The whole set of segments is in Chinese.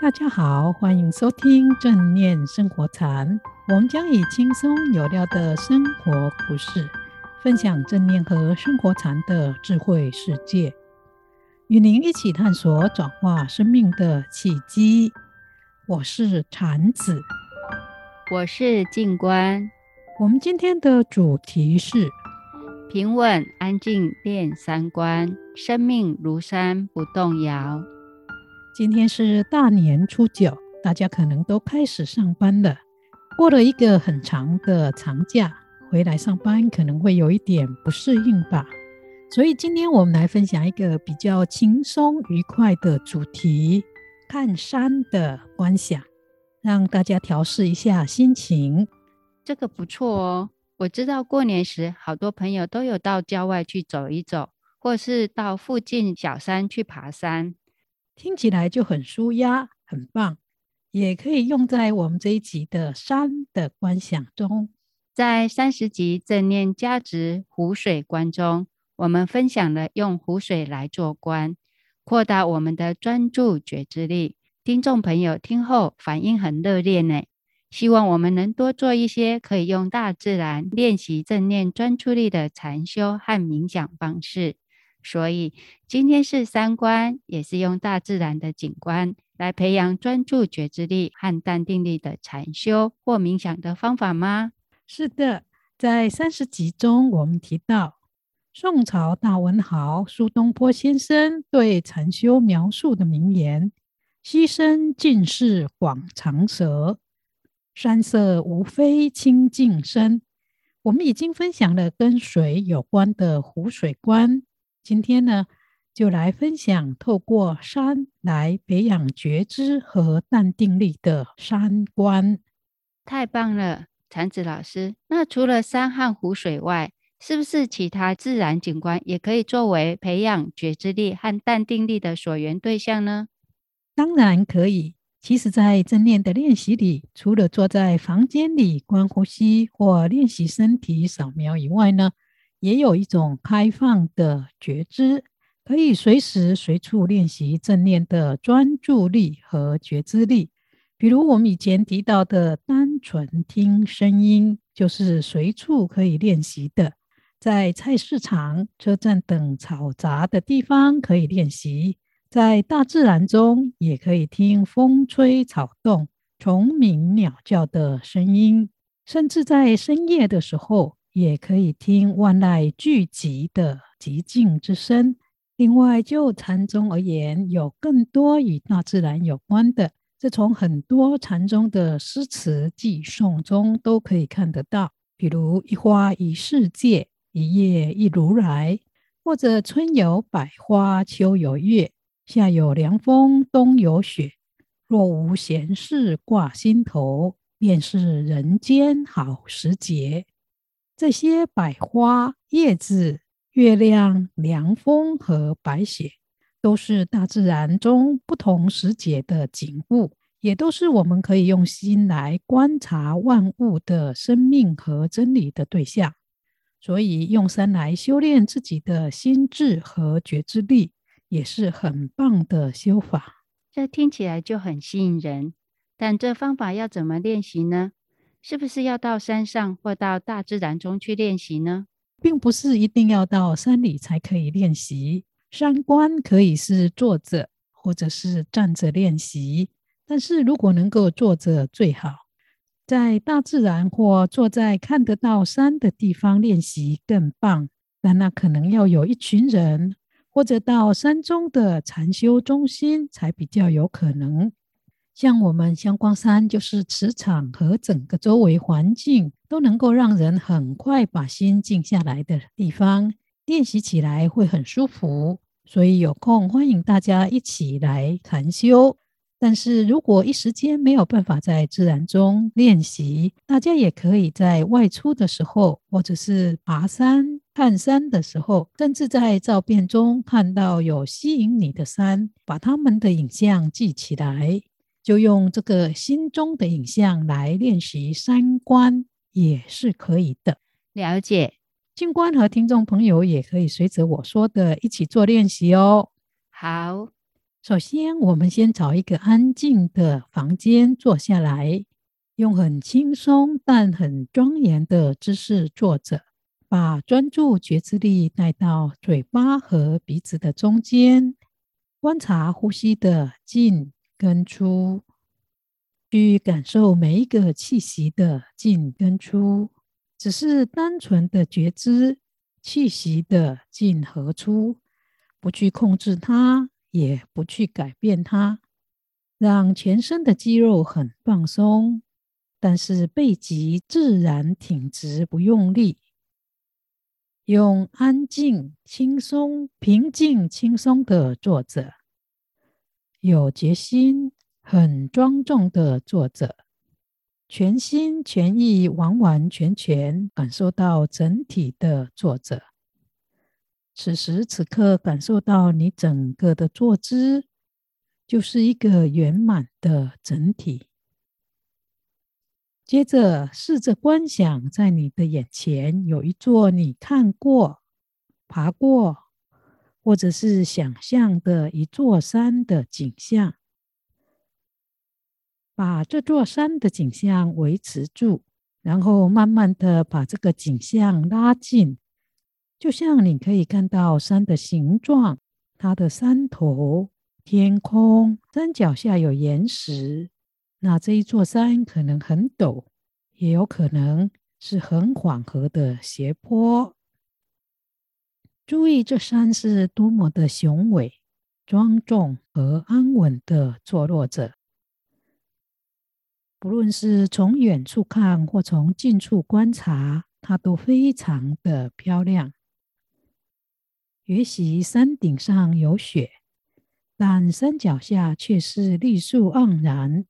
大家好，欢迎收听正念生活禅。我们将以轻松有料的生活故事，分享正念和生活禅的智慧世界，与您一起探索转化生命的契机。我是禅子，我是静观。我们今天的主题是平稳安静练三观，生命如山不动摇。今天是大年初九，大家可能都开始上班了。过了一个很长的长假，回来上班可能会有一点不适应吧。所以今天我们来分享一个比较轻松愉快的主题——看山的观想，让大家调试一下心情。这个不错哦。我知道过年时，好多朋友都有到郊外去走一走，或是到附近小山去爬山。听起来就很舒压，很棒，也可以用在我们这一集的山的观想中。在三十集正念加值湖水观中，我们分享了用湖水来做观，扩大我们的专注觉知力。听众朋友听后反应很热烈呢，希望我们能多做一些可以用大自然练习正念专注力的禅修和冥想方式。所以今天是三观，也是用大自然的景观来培养专注觉知力和淡定力的禅修或冥想的方法吗？是的，在三十集中我们提到，宋朝大文豪苏东坡先生对禅修描述的名言：“溪声尽是广长舌，山色无非清净身。”我们已经分享了跟水有关的湖水观。今天呢，就来分享透过山来培养觉知和淡定力的山观。太棒了，禅子老师。那除了山和湖水外，是不是其他自然景观也可以作为培养觉知力和淡定力的所缘对象呢？当然可以。其实，在正念的练习里，除了坐在房间里观呼吸或练习身体扫描以外呢，也有一种开放的觉知，可以随时随处练习正念的专注力和觉知力。比如我们以前提到的单纯听声音，就是随处可以练习的。在菜市场、车站等嘈杂的地方可以练习，在大自然中也可以听风吹草动、虫鸣鸟叫的声音，甚至在深夜的时候。也可以听万籁俱寂的寂静之声。另外，就禅宗而言，有更多与大自然有关的，这从很多禅宗的诗词偈诵中都可以看得到。比如“一花一世界，一叶一如来”，或者“春有百花，秋有月，夏有凉风，冬有雪。若无闲事挂心头，便是人间好时节。”这些百花、叶子、月亮、凉风和白雪，都是大自然中不同时节的景物，也都是我们可以用心来观察万物的生命和真理的对象。所以，用山来修炼自己的心智和觉知力，也是很棒的修法。这听起来就很吸引人，但这方法要怎么练习呢？是不是要到山上或到大自然中去练习呢？并不是一定要到山里才可以练习。山观可以是坐着或者是站着练习，但是如果能够坐着最好。在大自然或坐在看得到山的地方练习更棒，但那可能要有一群人，或者到山中的禅修中心才比较有可能。像我们香光山，就是磁场和整个周围环境都能够让人很快把心静下来的地方，练习起来会很舒服。所以有空欢迎大家一起来禅修。但是如果一时间没有办法在自然中练习，大家也可以在外出的时候，或者是爬山、看山的时候，甚至在照片中看到有吸引你的山，把他们的影像记起来。就用这个心中的影像来练习三观也是可以的。了解，静观和听众朋友也可以随着我说的一起做练习哦。好，首先，我们先找一个安静的房间坐下来，用很轻松但很庄严的姿势坐着，把专注觉知力带到嘴巴和鼻子的中间，观察呼吸的进跟出，去感受每一个气息的进跟出，只是单纯的觉知气息的进和出，不去控制它。也不去改变它，让全身的肌肉很放松，但是背脊自然挺直，不用力，用安静、轻松、平静、轻松的坐着，有决心、很庄重的坐着，全心全意、完完全全感受到整体的坐着。此时此刻，感受到你整个的坐姿，就是一个圆满的整体。接着，试着观想，在你的眼前有一座你看过、爬过，或者是想象的一座山的景象。把这座山的景象维持住，然后慢慢的把这个景象拉近。就像你可以看到山的形状，它的山头、天空、山脚下有岩石，那这一座山可能很陡，也有可能是很缓和的斜坡。注意这山是多么的雄伟、庄重和安稳的坐落着。不论是从远处看或从近处观察，它都非常的漂亮。也许山顶上有雪，但山脚下却是绿树盎然。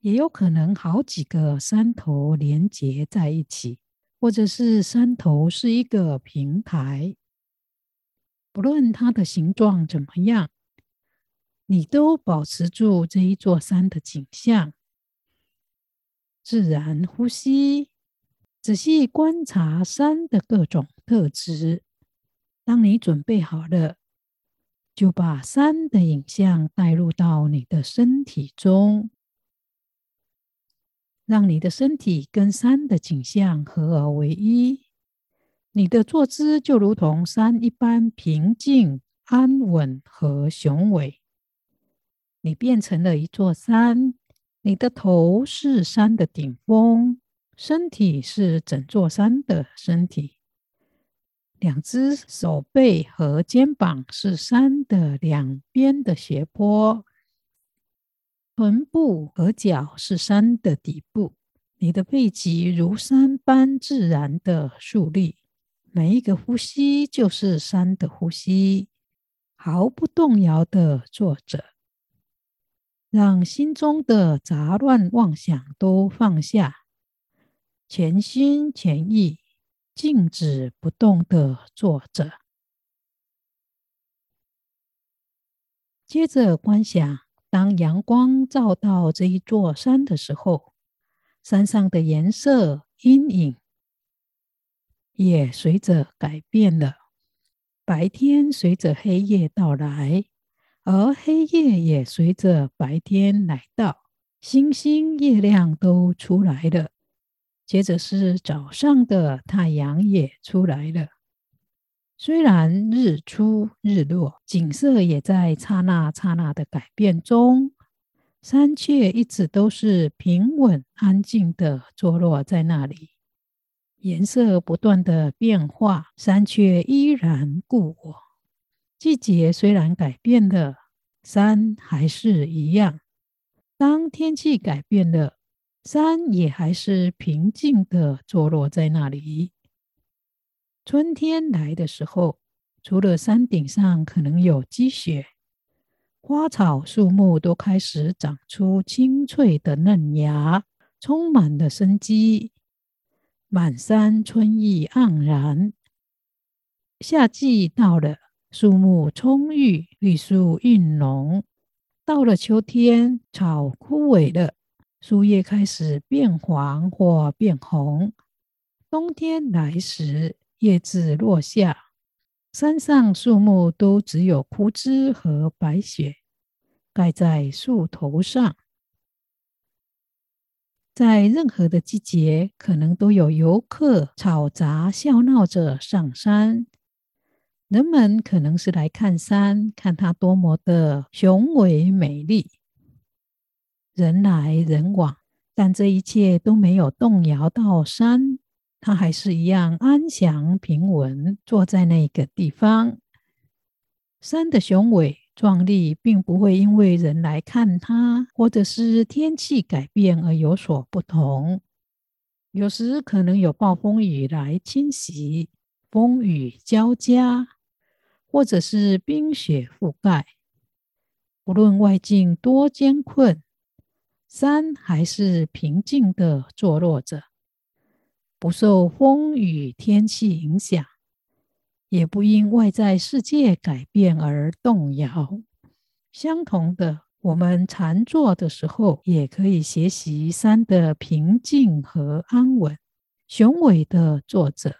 也有可能好几个山头连接在一起，或者是山头是一个平台。不论它的形状怎么样，你都保持住这一座山的景象，自然呼吸，仔细观察山的各种特质。当你准备好了，就把山的影像带入到你的身体中，让你的身体跟山的景象合而为一。你的坐姿就如同山一般平静、安稳和雄伟。你变成了一座山，你的头是山的顶峰，身体是整座山的身体。两只手背和肩膀是山的两边的斜坡，臀部和脚是山的底部。你的背脊如山般自然的竖立，每一个呼吸就是山的呼吸，毫不动摇的坐着，让心中的杂乱妄想都放下，全心全意。静止不动的坐着，接着观想，当阳光照到这一座山的时候，山上的颜色、阴影也随着改变了。白天随着黑夜到来，而黑夜也随着白天来到，星星、月亮都出来了。接着是早上的太阳也出来了，虽然日出日落，景色也在刹那刹那的改变中，山却一直都是平稳安静的坐落在那里，颜色不断的变化，山却依然故我。季节虽然改变了，山还是一样。当天气改变了。山也还是平静的坐落在那里。春天来的时候，除了山顶上可能有积雪，花草树木都开始长出青翠的嫩芽，充满了生机。满山春意盎然。夏季到了，树木葱郁，绿树韵浓。到了秋天，草枯萎了。树叶开始变黄或变红，冬天来时，叶子落下，山上树木都只有枯枝和白雪盖在树头上。在任何的季节，可能都有游客吵杂笑闹着上山。人们可能是来看山，看它多么的雄伟美丽。人来人往，但这一切都没有动摇到山，它还是一样安详平稳，坐在那个地方。山的雄伟。壮丽并不会因为人来看它，或者是天气改变而有所不同。有时可能有暴风雨来侵袭，风雨交加，或者是冰雪覆盖。无论外境多艰困，山还是平静的坐落着，不受风雨天气影响。也不因外在世界改变而动摇。相同的，我们禅坐的时候，也可以学习山的平静和安稳，雄伟的作者。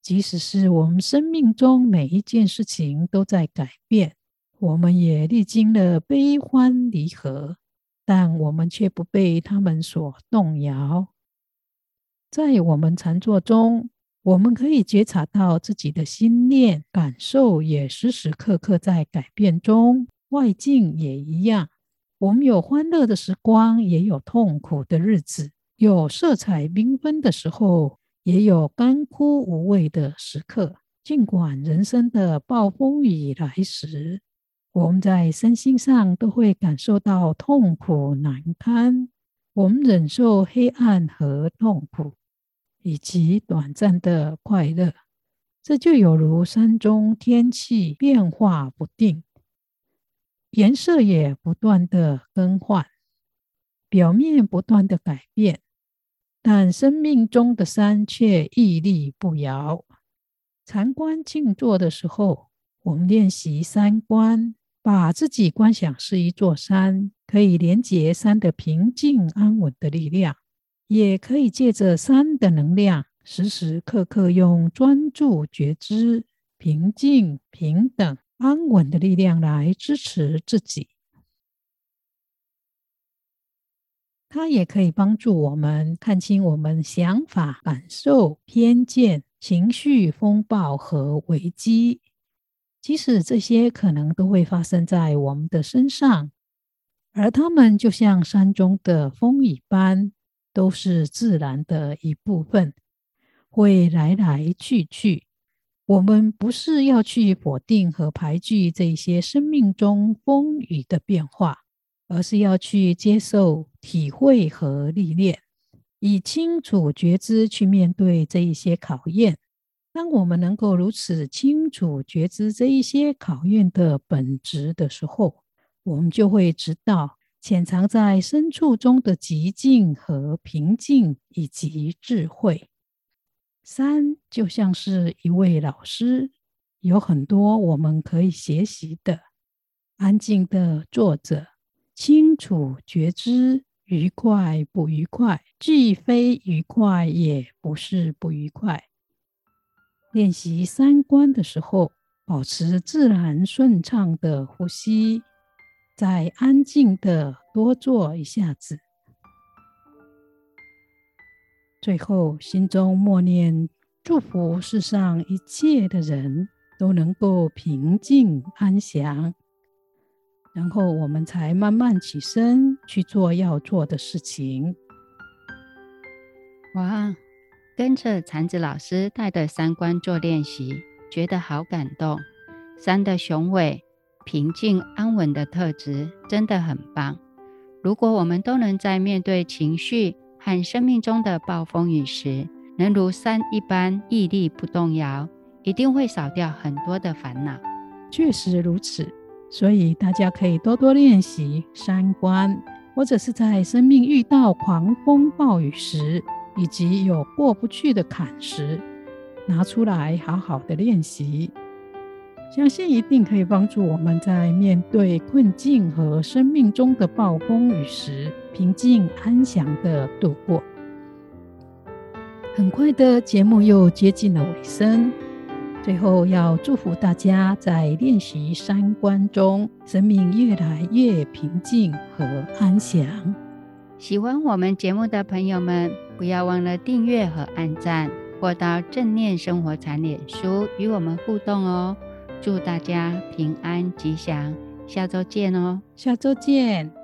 即使是我们生命中每一件事情都在改变，我们也历经了悲欢离合，但我们却不被他们所动摇。在我们禅坐中，我们可以觉察到自己的心念感受，也时时刻刻在改变中。外境也一样，我们有欢乐的时光，也有痛苦的日子；有色彩缤纷的时候，也有干枯无味的时刻。尽管人生的暴风雨来时，我们在身心上都会感受到痛苦难堪。我们忍受黑暗和痛苦。以及短暂的快乐，这就有如山中天气变化不定，颜色也不断的更换，表面不断的改变，但生命中的山却屹立不摇。禅观静坐的时候，我们练习三观，把自己观想是一座山，可以连接山的平静安稳的力量。也可以借着山的能量，时时刻刻用专注觉知、平静、平等、安稳的力量来支持自己。它也可以帮助我们看清我们想法、感受、偏见、情绪风暴和危机，即使这些可能都会发生在我们的身上，而它们就像山中的风一般。都是自然的一部分，会来来去去。我们不是要去否定和排拒这些生命中风雨的变化，而是要去接受、体会和历练，以清楚觉知去面对这一些考验。当我们能够如此清楚觉知这一些考验的本质的时候，我们就会知道。潜藏在深处中的寂静和平静，以及智慧。山就像是一位老师，有很多我们可以学习的。安静的坐着，清楚觉知，愉快不愉快，既非愉快，也不是不愉快。练习三观的时候，保持自然顺畅的呼吸。再安静的多坐一下子，最后心中默念祝福世上一切的人都能够平静安详，然后我们才慢慢起身去做要做的事情。哇，跟着禅子老师带的三观做练习，觉得好感动，山的雄伟。平静安稳的特质真的很棒。如果我们都能在面对情绪和生命中的暴风雨时，能如山一般屹立不动摇，一定会少掉很多的烦恼。确实如此，所以大家可以多多练习三观，或者是在生命遇到狂风暴雨时，以及有过不去的坎时，拿出来好好的练习。相信一定可以帮助我们在面对困境和生命中的暴风雨时，平静安详地度过。很快的节目又接近了尾声，最后要祝福大家在练习三观中，生命越来越平静和安详。喜欢我们节目的朋友们，不要忘了订阅和按赞，或到正念生活禅脸书与我们互动哦。祝大家平安吉祥，下周见哦！下周见。